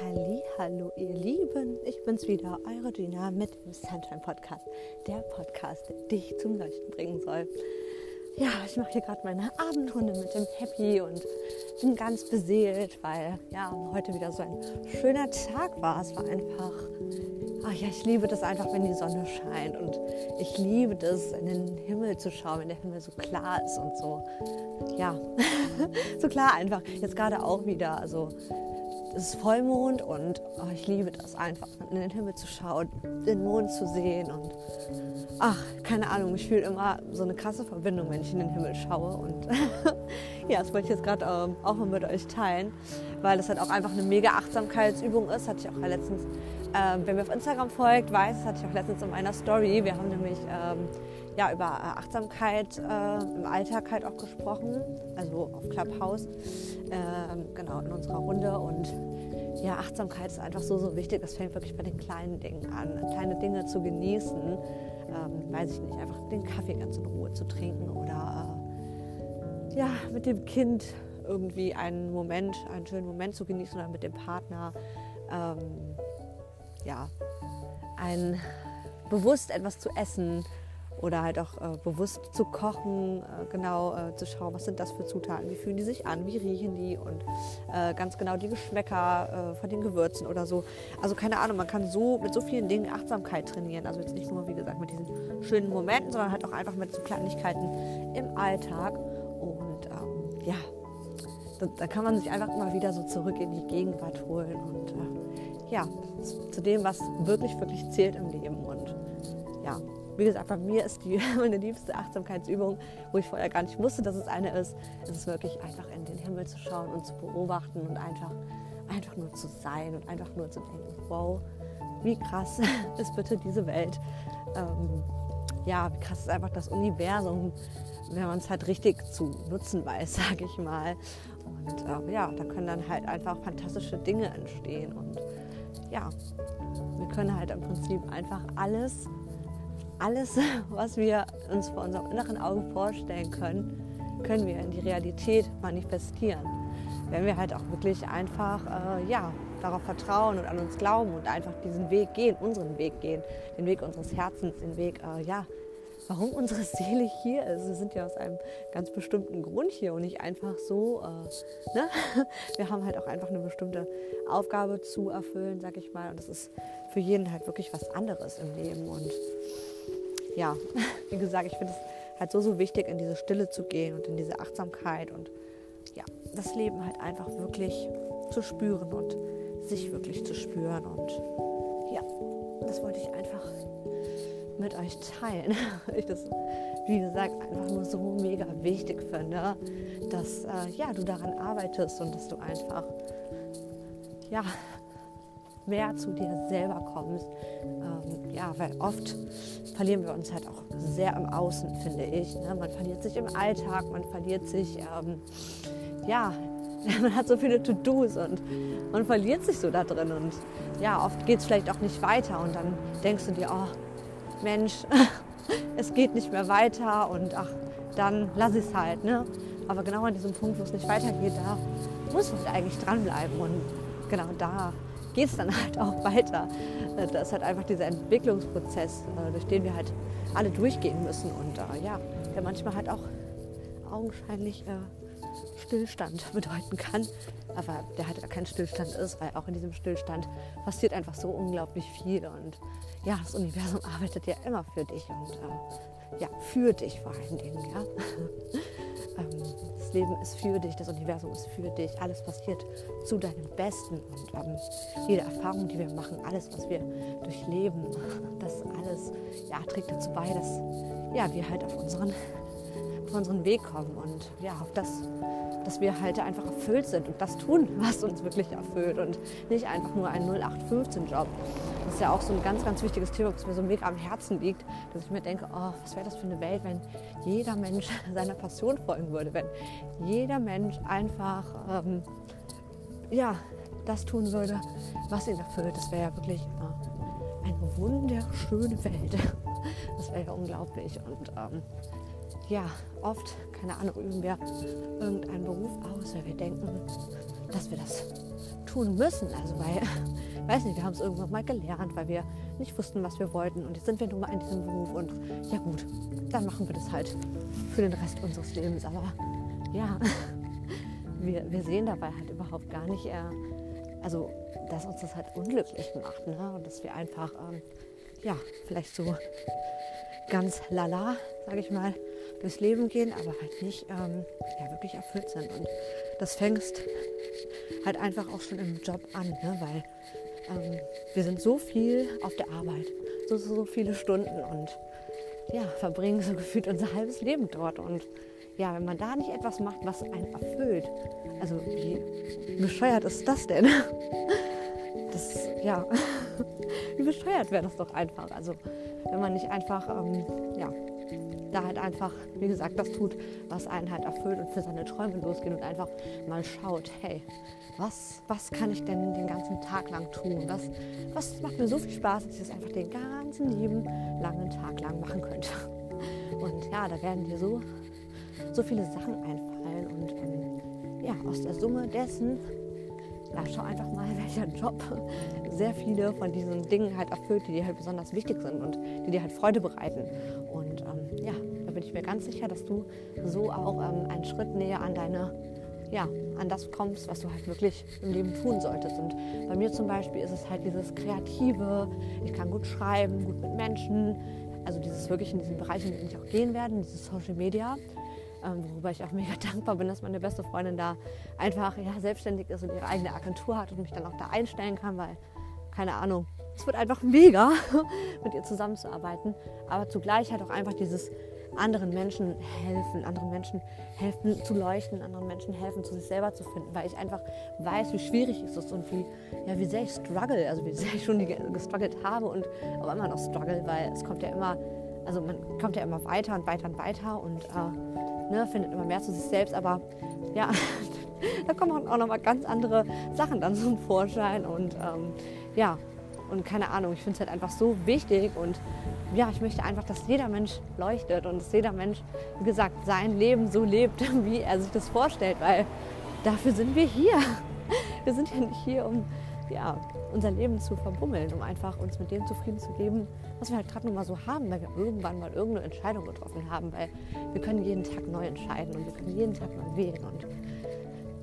Halli, hallo ihr Lieben, ich bin's wieder, eure Gina mit dem Sunshine Podcast, der Podcast, der dich zum Leuchten bringen soll. Ja, ich mache hier gerade meine Abendrunde mit dem Happy und bin ganz beseelt, weil ja heute wieder so ein schöner Tag war. Es war einfach, ach ja, ich liebe das einfach, wenn die Sonne scheint und ich liebe das, in den Himmel zu schauen, wenn der Himmel so klar ist und so. Ja, so klar einfach. Jetzt gerade auch wieder, also es ist Vollmond und oh, ich liebe das einfach, in den Himmel zu schauen, den Mond zu sehen und ach, keine Ahnung, ich fühle immer so eine krasse Verbindung, wenn ich in den Himmel schaue und ja, das wollte ich jetzt gerade ähm, auch mal mit euch teilen, weil das halt auch einfach eine mega Achtsamkeitsübung ist, hatte ich auch letztens, äh, wer mir auf Instagram folgt, weiß, das hatte ich auch letztens in meiner Story, wir haben nämlich ähm, ja, über äh, Achtsamkeit äh, im Alltag halt auch gesprochen, also auf Clubhouse, äh, genau in unserer Runde. Und ja, Achtsamkeit ist einfach so, so wichtig. Das fängt wirklich bei den kleinen Dingen an, kleine Dinge zu genießen. Ähm, weiß ich nicht, einfach den Kaffee ganz in Ruhe zu trinken oder äh, ja, mit dem Kind irgendwie einen Moment, einen schönen Moment zu genießen oder mit dem Partner. Ähm, ja, ein bewusst etwas zu essen, oder halt auch äh, bewusst zu kochen, äh, genau äh, zu schauen, was sind das für Zutaten, wie fühlen die sich an, wie riechen die und äh, ganz genau die Geschmäcker äh, von den Gewürzen oder so. Also keine Ahnung, man kann so mit so vielen Dingen Achtsamkeit trainieren. Also jetzt nicht nur, wie gesagt, mit diesen schönen Momenten, sondern halt auch einfach mit so Kleinigkeiten im Alltag. Und ähm, ja, da, da, kann man sich einfach immer wieder so zurück in die Gegenwart holen und äh, ja, zu dem, was wirklich, wirklich zählt im Leben. Wie gesagt, bei mir ist die meine liebste Achtsamkeitsübung, wo ich vorher gar nicht wusste, dass es eine ist. Es ist wirklich einfach in den Himmel zu schauen und zu beobachten und einfach, einfach nur zu sein und einfach nur zu denken, wow, wie krass ist bitte diese Welt. Ähm, ja, wie krass ist einfach das Universum, wenn man es halt richtig zu nutzen weiß, sage ich mal. Und äh, ja, da können dann halt einfach fantastische Dinge entstehen. Und ja, wir können halt im Prinzip einfach alles alles, was wir uns vor unserem inneren Auge vorstellen können, können wir in die Realität manifestieren. Wenn wir halt auch wirklich einfach äh, ja, darauf vertrauen und an uns glauben und einfach diesen Weg gehen, unseren Weg gehen, den Weg unseres Herzens, den Weg, äh, ja, warum unsere Seele hier ist. Wir sind ja aus einem ganz bestimmten Grund hier und nicht einfach so. Äh, ne? Wir haben halt auch einfach eine bestimmte Aufgabe zu erfüllen, sag ich mal. Und das ist für jeden halt wirklich was anderes im Leben. Und ja, wie gesagt, ich finde es halt so, so wichtig, in diese Stille zu gehen und in diese Achtsamkeit und ja, das Leben halt einfach wirklich zu spüren und sich wirklich zu spüren. Und ja, das wollte ich einfach mit euch teilen. ich das, wie gesagt, einfach nur so mega wichtig finde, dass äh, ja, du daran arbeitest und dass du einfach ja, mehr zu dir selber kommst. Ähm, ja, weil oft verlieren wir uns halt auch sehr im Außen, finde ich. Ne? Man verliert sich im Alltag, man verliert sich, ähm, ja, man hat so viele To-Dos und man verliert sich so da drin. Und ja, oft geht es vielleicht auch nicht weiter und dann denkst du dir, oh Mensch, es geht nicht mehr weiter und ach, dann lass ich es halt. Ne? Aber genau an diesem Punkt, wo es nicht weitergeht, da muss man eigentlich dranbleiben. Und genau da geht es dann halt auch weiter. Äh, das ist halt einfach dieser Entwicklungsprozess, äh, durch den wir halt alle durchgehen müssen und äh, ja, der manchmal halt auch augenscheinlich Stillstand bedeuten kann, aber der halt kein Stillstand ist, weil auch in diesem Stillstand passiert einfach so unglaublich viel und ja, das Universum arbeitet ja immer für dich und ja, für dich vor allen Dingen, ja. Ähm, das Leben ist für dich, das Universum ist für dich, alles passiert zu deinem Besten und ähm, jede Erfahrung, die wir machen, alles, was wir durchleben, das alles ja, trägt dazu bei, dass ja, wir halt auf unseren, auf unseren Weg kommen und ja, auf das, dass wir halt einfach erfüllt sind und das tun, was uns wirklich erfüllt und nicht einfach nur ein 0815-Job. Das ist ja auch so ein ganz, ganz wichtiges Thema, was mir so mega am Herzen liegt, dass ich mir denke, oh, was wäre das für eine Welt, wenn jeder Mensch seiner Passion folgen würde, wenn jeder Mensch einfach ähm, ja, das tun würde, was ihn erfüllt. Das wäre ja wirklich äh, eine wunderschöne Welt. Das wäre ja unglaublich. Und ähm, ja, oft, keine Ahnung, üben wir irgendeinen Beruf aus, weil wir denken, dass wir das tun müssen. Also weil, weiß nicht, wir haben es irgendwann mal gelernt, weil wir nicht wussten, was wir wollten. Und jetzt sind wir nun mal in diesem Beruf und ja gut, dann machen wir das halt für den Rest unseres Lebens. Aber ja, wir, wir sehen dabei halt überhaupt gar nicht, äh, also dass uns das halt unglücklich macht. Ne? Und dass wir einfach, ähm, ja, vielleicht so ganz lala, sage ich mal, durchs Leben gehen, aber halt nicht ähm, ja, wirklich erfüllt sind. Und das fängst halt einfach auch schon im Job an, ne? weil ähm, wir sind so viel auf der Arbeit, so, so, viele Stunden und ja, verbringen so gefühlt unser halbes Leben dort. Und ja, wenn man da nicht etwas macht, was einen erfüllt, also wie bescheuert ist das denn? Das, ja, wie bescheuert wäre das doch einfach. Also wenn man nicht einfach, ähm, ja, da halt einfach, wie gesagt, das tut, was einen halt erfüllt und für seine Träume losgeht und einfach mal schaut, hey, was, was kann ich denn den ganzen Tag lang tun? Was, was macht mir so viel Spaß, dass ich das einfach den ganzen lieben langen Tag lang machen könnte? Und ja, da werden dir so, so viele Sachen einfallen und ähm, ja, aus der Summe dessen ja, schau einfach mal, welcher Job sehr viele von diesen Dingen halt erfüllt, die dir halt besonders wichtig sind und die dir halt Freude bereiten. Und bin ich mir ganz sicher, dass du so auch ähm, einen Schritt näher an deine, ja, an das kommst, was du halt wirklich im Leben tun solltest. Und bei mir zum Beispiel ist es halt dieses Kreative, ich kann gut schreiben, gut mit Menschen, also dieses wirklich in diesen Bereich, in den ich auch gehen werde, dieses Social Media ähm, worüber ich auch mega dankbar bin, dass meine beste Freundin da einfach ja, selbstständig ist und ihre eigene Agentur hat und mich dann auch da einstellen kann, weil, keine Ahnung, es wird einfach mega, mit ihr zusammenzuarbeiten, aber zugleich halt auch einfach dieses anderen Menschen helfen, anderen Menschen helfen zu leuchten, anderen Menschen helfen, zu sich selber zu finden, weil ich einfach weiß, wie schwierig es ist und wie, ja, wie sehr ich struggle, also wie sehr ich schon gestruggelt habe und auch immer noch struggle, weil es kommt ja immer, also man kommt ja immer weiter und weiter und weiter und äh, ne, findet immer mehr zu sich selbst, aber ja, da kommen auch noch mal ganz andere Sachen dann zum Vorschein und ähm, ja, und keine Ahnung, ich finde es halt einfach so wichtig und ja, ich möchte einfach, dass jeder Mensch leuchtet und dass jeder Mensch, wie gesagt, sein Leben so lebt, wie er sich das vorstellt, weil dafür sind wir hier. Wir sind ja nicht hier, um ja, unser Leben zu verbummeln, um einfach uns mit dem zufrieden zu geben, was wir halt gerade noch mal so haben, weil wir irgendwann mal irgendeine Entscheidung getroffen haben, weil wir können jeden Tag neu entscheiden und wir können jeden Tag neu wählen und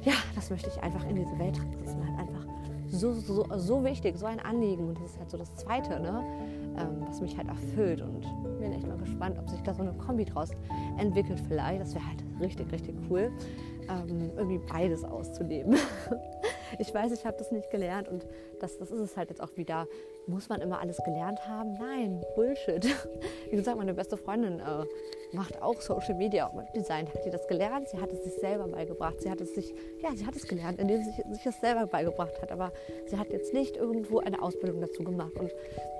ja, das möchte ich einfach in diese Welt tragen. Das ist halt einfach so, so, so wichtig, so ein Anliegen und das ist halt so das Zweite, ne? Ähm, was mich halt erfüllt und bin echt mal gespannt, ob sich da so eine Kombi draus entwickelt vielleicht. Das wäre halt richtig, richtig cool, ähm, irgendwie beides auszuleben. ich weiß, ich habe das nicht gelernt und das, das ist es halt jetzt auch wieder. Muss man immer alles gelernt haben? Nein, Bullshit. Wie gesagt, meine beste Freundin äh, macht auch Social Media und Webdesign. Hat sie das gelernt? Sie hat es sich selber beigebracht. Sie hat es sich, ja, sie hat es gelernt, indem sie sich das selber beigebracht hat. Aber sie hat jetzt nicht irgendwo eine Ausbildung dazu gemacht. Und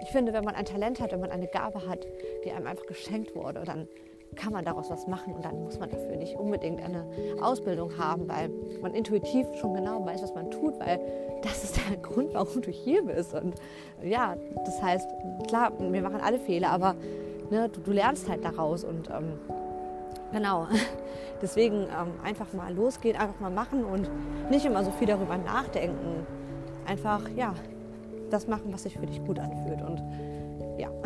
ich finde, wenn man ein Talent hat, wenn man eine Gabe hat, die einem einfach geschenkt wurde, dann kann man daraus was machen und dann muss man dafür nicht unbedingt eine Ausbildung haben, weil man intuitiv schon genau weiß, was man tut, weil das ist der Grund, warum du hier bist. Und ja, das heißt, klar, wir machen alle Fehler, aber ne, du, du, lernst halt daraus und ähm, genau. Deswegen ähm, einfach mal losgehen, einfach mal machen und nicht immer so viel darüber nachdenken. Einfach, ja, das machen, was sich für dich gut anfühlt. Und ja.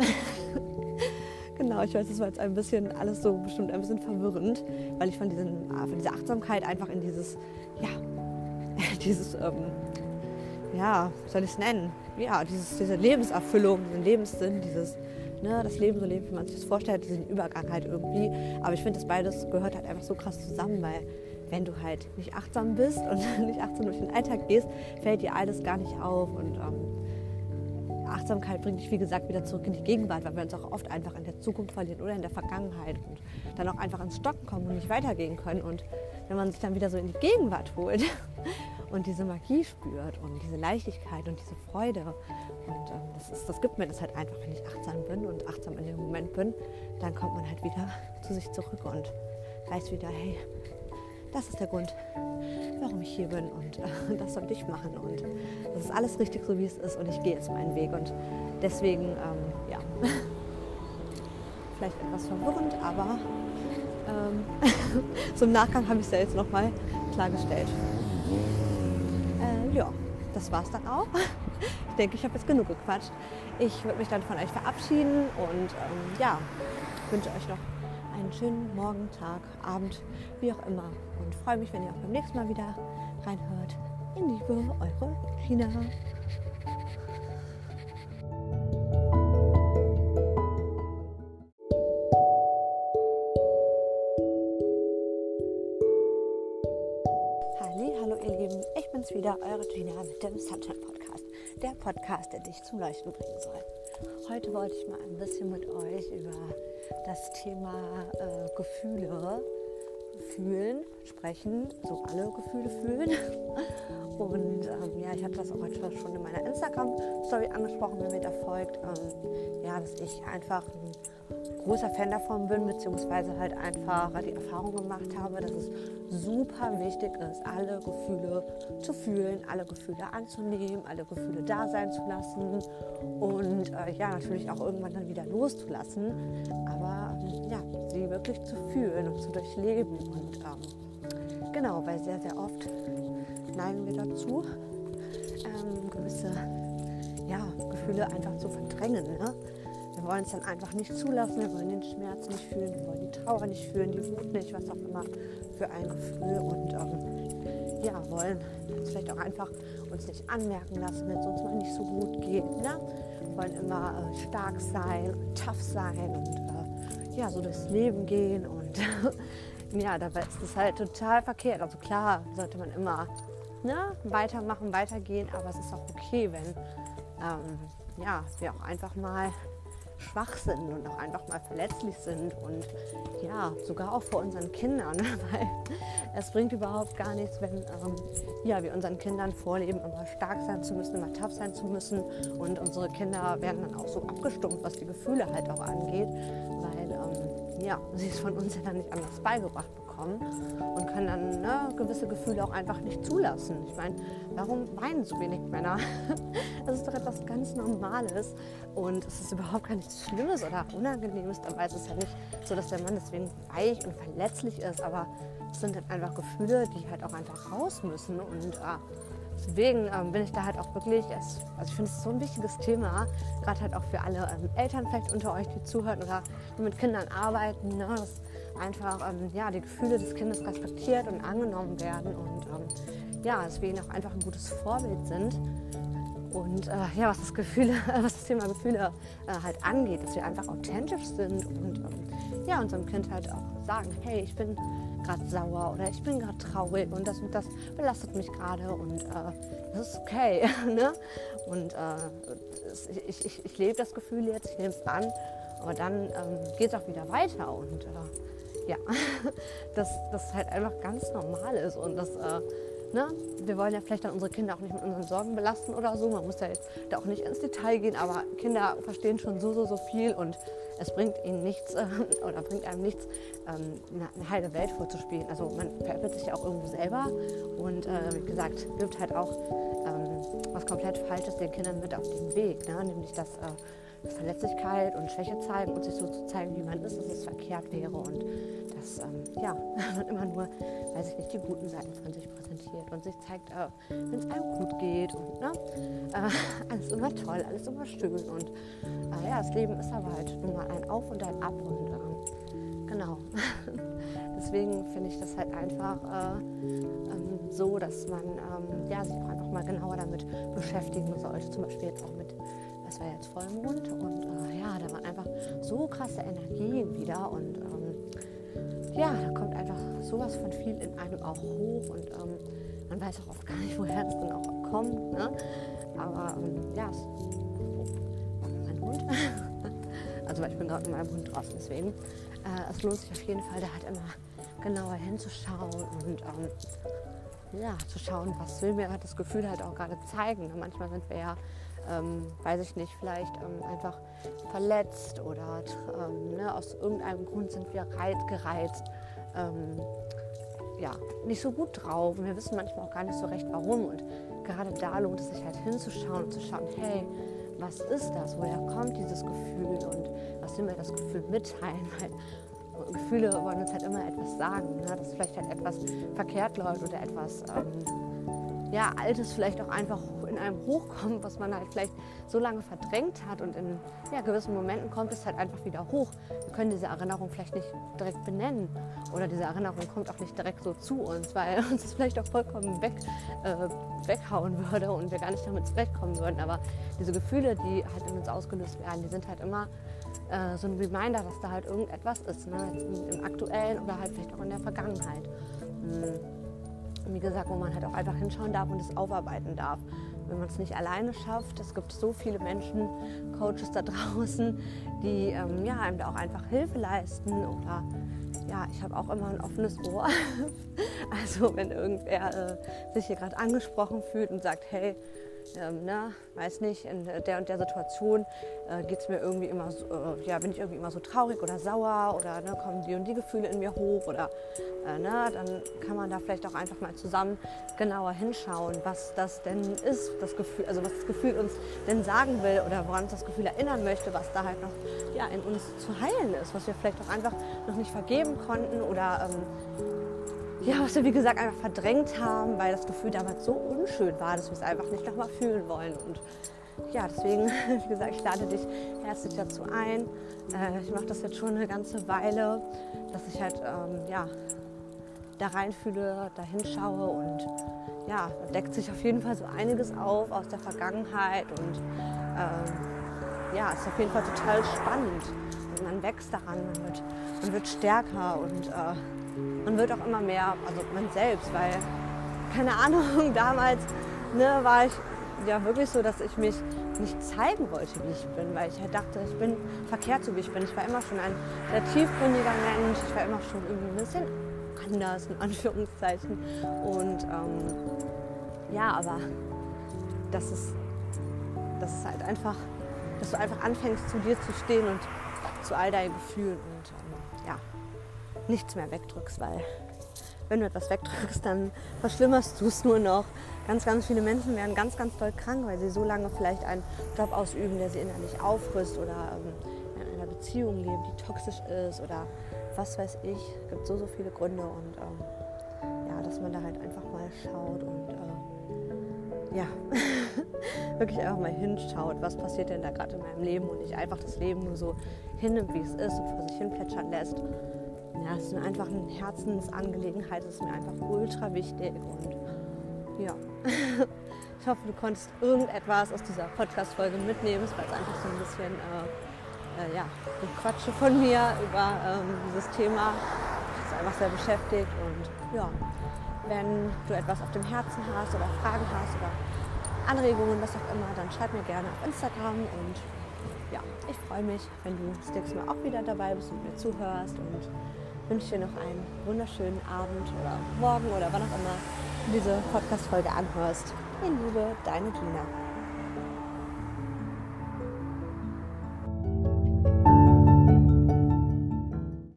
Genau, ich weiß, das war jetzt ein bisschen alles so bestimmt ein bisschen verwirrend, weil ich von, diesen, von dieser Achtsamkeit einfach in dieses, ja, dieses, ähm, ja, soll ich es nennen? Ja, dieses, diese Lebenserfüllung, diesen Lebenssinn, dieses, ne, das Leben so leben, wie man sich das vorstellt, diesen Übergang halt irgendwie. Aber ich finde, das beides gehört halt einfach so krass zusammen, weil wenn du halt nicht achtsam bist und nicht achtsam durch den Alltag gehst, fällt dir alles gar nicht auf und ähm, Achtsamkeit bringt dich, wie gesagt, wieder zurück in die Gegenwart, weil wir uns auch oft einfach in der Zukunft verlieren oder in der Vergangenheit und dann auch einfach ins Stocken kommen und nicht weitergehen können. Und wenn man sich dann wieder so in die Gegenwart holt und diese Magie spürt und diese Leichtigkeit und diese Freude, und ähm, das, ist, das gibt mir das halt einfach, wenn ich achtsam bin und achtsam in dem Moment bin, dann kommt man halt wieder zu sich zurück und weiß wieder, hey, das ist der Grund, warum ich hier bin und äh, das sollte ich machen. Und das ist alles richtig so, wie es ist und ich gehe jetzt meinen Weg. Und deswegen, ähm, ja, vielleicht etwas verwirrend, aber ähm, so Nachgang habe ich es ja jetzt nochmal klargestellt. Das war's dann auch. Ich denke, ich habe jetzt genug gequatscht. Ich würde mich dann von euch verabschieden und ähm, ja, wünsche euch noch einen schönen Morgen, Tag, Abend, wie auch immer. Und freue mich, wenn ihr auch beim nächsten Mal wieder reinhört. In Liebe, eure Gina. Wieder, eure Gina mit dem Sunshine Podcast. Der Podcast, der dich zum Leuchten bringen soll. Heute wollte ich mal ein bisschen mit euch über das Thema äh, Gefühle fühlen, sprechen, so alle Gefühle fühlen. Und ähm, ja, ich habe das auch heute schon in meiner Instagram-Story angesprochen, wenn mir da folgt, ähm, ja, dass ich einfach ein großer Fan davon bin, beziehungsweise halt einfach die Erfahrung gemacht habe, dass es super wichtig ist, alle Gefühle zu fühlen, alle Gefühle anzunehmen, alle Gefühle da sein zu lassen und äh, ja, natürlich auch irgendwann dann wieder loszulassen. Aber ähm, ja, sie wirklich zu fühlen und zu durchleben. Und ähm, genau, weil sehr, sehr oft neigen wir dazu, ähm, gewisse ja, Gefühle einfach zu verdrängen. Ne? Wollen es dann einfach nicht zulassen, wir wollen den Schmerz nicht fühlen, wir wollen die Trauer nicht fühlen, die Wut nicht, was auch immer für ein Gefühl. Und ähm, ja, wollen vielleicht auch einfach uns nicht anmerken lassen, wenn es uns mal nicht so gut geht. Ne? Wollen immer äh, stark sein, tough sein und äh, ja, so durchs Leben gehen. Und ja, dabei ist das halt total verkehrt. Also klar sollte man immer ne, weitermachen, weitergehen, aber es ist auch okay, wenn ähm, ja, wir auch einfach mal schwach sind und auch einfach mal verletzlich sind und ja, sogar auch vor unseren Kindern, weil es bringt überhaupt gar nichts, wenn ähm, ja, wir unseren Kindern vorleben, immer stark sein zu müssen, immer tough sein zu müssen und unsere Kinder werden dann auch so abgestumpft, was die Gefühle halt auch angeht, weil ähm, ja, sie es von uns ja dann nicht anders beigebracht bekommen bekommen und können dann ne, gewisse Gefühle auch einfach nicht zulassen. Ich meine, warum weinen so wenig Männer? Das ist doch etwas ganz Normales und es ist überhaupt gar nichts Schlimmes oder Unangenehmes. Dabei ist es ja nicht so, dass der Mann deswegen weich und verletzlich ist, aber es sind dann einfach Gefühle, die halt auch einfach raus müssen und äh, deswegen ähm, bin ich da halt auch wirklich, also ich finde es so ein wichtiges Thema, gerade halt auch für alle ähm, Eltern vielleicht unter euch, die zuhören oder die mit Kindern arbeiten. Ne? Das einfach ähm, ja, die Gefühle des Kindes respektiert und angenommen werden und ähm, ja, deswegen auch einfach ein gutes Vorbild sind. Und äh, ja, was das, Gefühle, was das Thema Gefühle äh, halt angeht, dass wir einfach authentisch sind und ähm, ja, unserem Kind halt auch sagen, hey, ich bin gerade sauer oder ich bin gerade traurig und das und das belastet mich gerade und äh, das ist okay. ne? Und äh, ich, ich, ich lebe das Gefühl jetzt, ich nehme es an, aber dann ähm, geht es auch wieder weiter und äh, ja, dass das halt einfach ganz normal ist und dass, äh, ne, wir wollen ja vielleicht dann unsere Kinder auch nicht mit unseren Sorgen belasten oder so. Man muss ja jetzt da auch nicht ins Detail gehen, aber Kinder verstehen schon so, so, so viel und es bringt ihnen nichts äh, oder bringt einem nichts, ähm, eine, eine heile Welt vorzuspielen. Also man veräppelt sich ja auch irgendwo selber und äh, wie gesagt, gibt halt auch ähm, was komplett Falsches den Kindern mit auf den Weg, ne? nämlich dass äh, Verletzlichkeit und Schwäche zeigen und sich so zu zeigen, wie man ist, dass es verkehrt wäre und dass ähm, ja, man immer nur, weiß ich nicht, die guten Seiten von sich präsentiert und sich zeigt, äh, wenn es einem gut geht und ne, äh, alles immer toll, alles immer schön und äh, ja, das Leben ist aber halt nun mal ein Auf und ein Ab und ähm, genau. Deswegen finde ich das halt einfach äh, ähm, so, dass man ähm, ja, sich auch einfach mal genauer damit beschäftigen sollte, zum Beispiel jetzt auch mit es war jetzt Vollmond und äh, ja, da waren einfach so krasse Energien wieder und ähm, ja, da kommt einfach sowas von viel in einem auch hoch und ähm, man weiß auch oft gar nicht, woher es dann auch kommt. Ne? Aber ähm, ja, es, oh, mein Hund. also ich bin gerade mit meinem Hund draußen, deswegen. Äh, es lohnt sich auf jeden Fall, da halt immer genauer hinzuschauen und ähm, ja, zu schauen, was will mir das Gefühl halt auch gerade zeigen. Manchmal sind wir ja ähm, weiß ich nicht, vielleicht ähm, einfach verletzt oder ähm, ne, aus irgendeinem Grund sind wir gereizt, ähm, ja, nicht so gut drauf und wir wissen manchmal auch gar nicht so recht warum und gerade da lohnt es sich halt hinzuschauen und zu schauen, hey, was ist das, woher kommt dieses Gefühl und was will mir das Gefühl mitteilen, weil Gefühle wollen uns halt immer etwas sagen, ne? dass vielleicht halt etwas verkehrt läuft oder etwas ähm, ja, Altes vielleicht auch einfach in einem hochkommt, was man halt vielleicht so lange verdrängt hat und in ja, gewissen Momenten kommt es halt einfach wieder hoch. Wir können diese Erinnerung vielleicht nicht direkt benennen oder diese Erinnerung kommt auch nicht direkt so zu uns, weil uns das vielleicht auch vollkommen weg, äh, weghauen würde und wir gar nicht damit zurechtkommen würden. Aber diese Gefühle, die halt in uns ausgelöst werden, die sind halt immer äh, so ein Reminder, dass da halt irgendetwas ist, ne? Im, im Aktuellen oder halt vielleicht auch in der Vergangenheit. Mhm wie gesagt, wo man halt auch einfach hinschauen darf und es aufarbeiten darf. Wenn man es nicht alleine schafft, es gibt so viele Menschen, Coaches da draußen, die ähm, ja, einem da auch einfach Hilfe leisten oder ja, ich habe auch immer ein offenes Ohr. also wenn irgendwer äh, sich hier gerade angesprochen fühlt und sagt, hey, ähm, ne, weiß nicht, in der und der Situation äh, geht es mir irgendwie immer so, äh, ja, bin ich irgendwie immer so traurig oder sauer oder ne, kommen die und die Gefühle in mir hoch oder äh, ne, dann kann man da vielleicht auch einfach mal zusammen genauer hinschauen, was das denn ist, das Gefühl, also was das Gefühl uns denn sagen will oder woran uns das Gefühl erinnern möchte, was da halt noch ja, in uns zu heilen ist, was wir vielleicht auch einfach noch nicht vergeben konnten oder ähm, ja, was wir wie gesagt einfach verdrängt haben, weil das Gefühl damals so unschön war, dass wir es einfach nicht nochmal fühlen wollen. Und ja, deswegen, wie gesagt, ich lade dich herzlich dazu ein. Äh, ich mache das jetzt schon eine ganze Weile, dass ich halt ähm, ja, da reinfühle, da hinschaue und ja, da deckt sich auf jeden Fall so einiges auf aus der Vergangenheit und ähm, ja, ist auf jeden Fall total spannend. Man wächst daran, man wird, man wird stärker und äh, man wird auch immer mehr, also man selbst, weil, keine Ahnung, damals ne, war ich ja wirklich so, dass ich mich nicht zeigen wollte, wie ich bin, weil ich halt dachte, ich bin verkehrt so wie ich bin. Ich war immer schon ein sehr tiefgründiger Mensch, ich war immer schon irgendwie ein bisschen anders, in Anführungszeichen. Und ähm, ja, aber das ist, das ist halt einfach, dass du einfach anfängst, zu dir zu stehen und zu all deinen Gefühlen. Und ähm, ja, nichts mehr wegdrückst, weil wenn du etwas wegdrückst, dann verschlimmerst du es nur noch. Ganz, ganz viele Menschen werden ganz, ganz doll krank, weil sie so lange vielleicht einen Job ausüben, der sie innerlich aufrüsst oder ähm, in einer Beziehung leben, die toxisch ist oder was weiß ich. Es gibt so, so viele Gründe und ähm, ja, dass man da halt einfach mal schaut und ja, wirklich einfach mal hinschaut, was passiert denn da gerade in meinem Leben und nicht einfach das Leben nur so hinnimmt, wie es ist und vor sich hin plätschern lässt ja, es ist mir einfach eine Herzensangelegenheit, es ist mir einfach ultra wichtig und ja, ich hoffe, du konntest irgendetwas aus dieser Podcast-Folge mitnehmen. Es war jetzt einfach so ein bisschen äh, äh, ja, Quatsche von mir über ähm, dieses Thema. Das ist einfach sehr beschäftigt und ja, wenn du etwas auf dem Herzen hast oder Fragen hast oder Anregungen, was auch immer, dann schreib mir gerne auf Instagram und ja, ich freue mich, wenn du das nächste Mal auch wieder dabei bist und mir zuhörst und wünsche dir noch einen wunderschönen Abend oder Morgen oder wann auch immer du diese Podcast-Folge anhörst. In Liebe, deine Gina.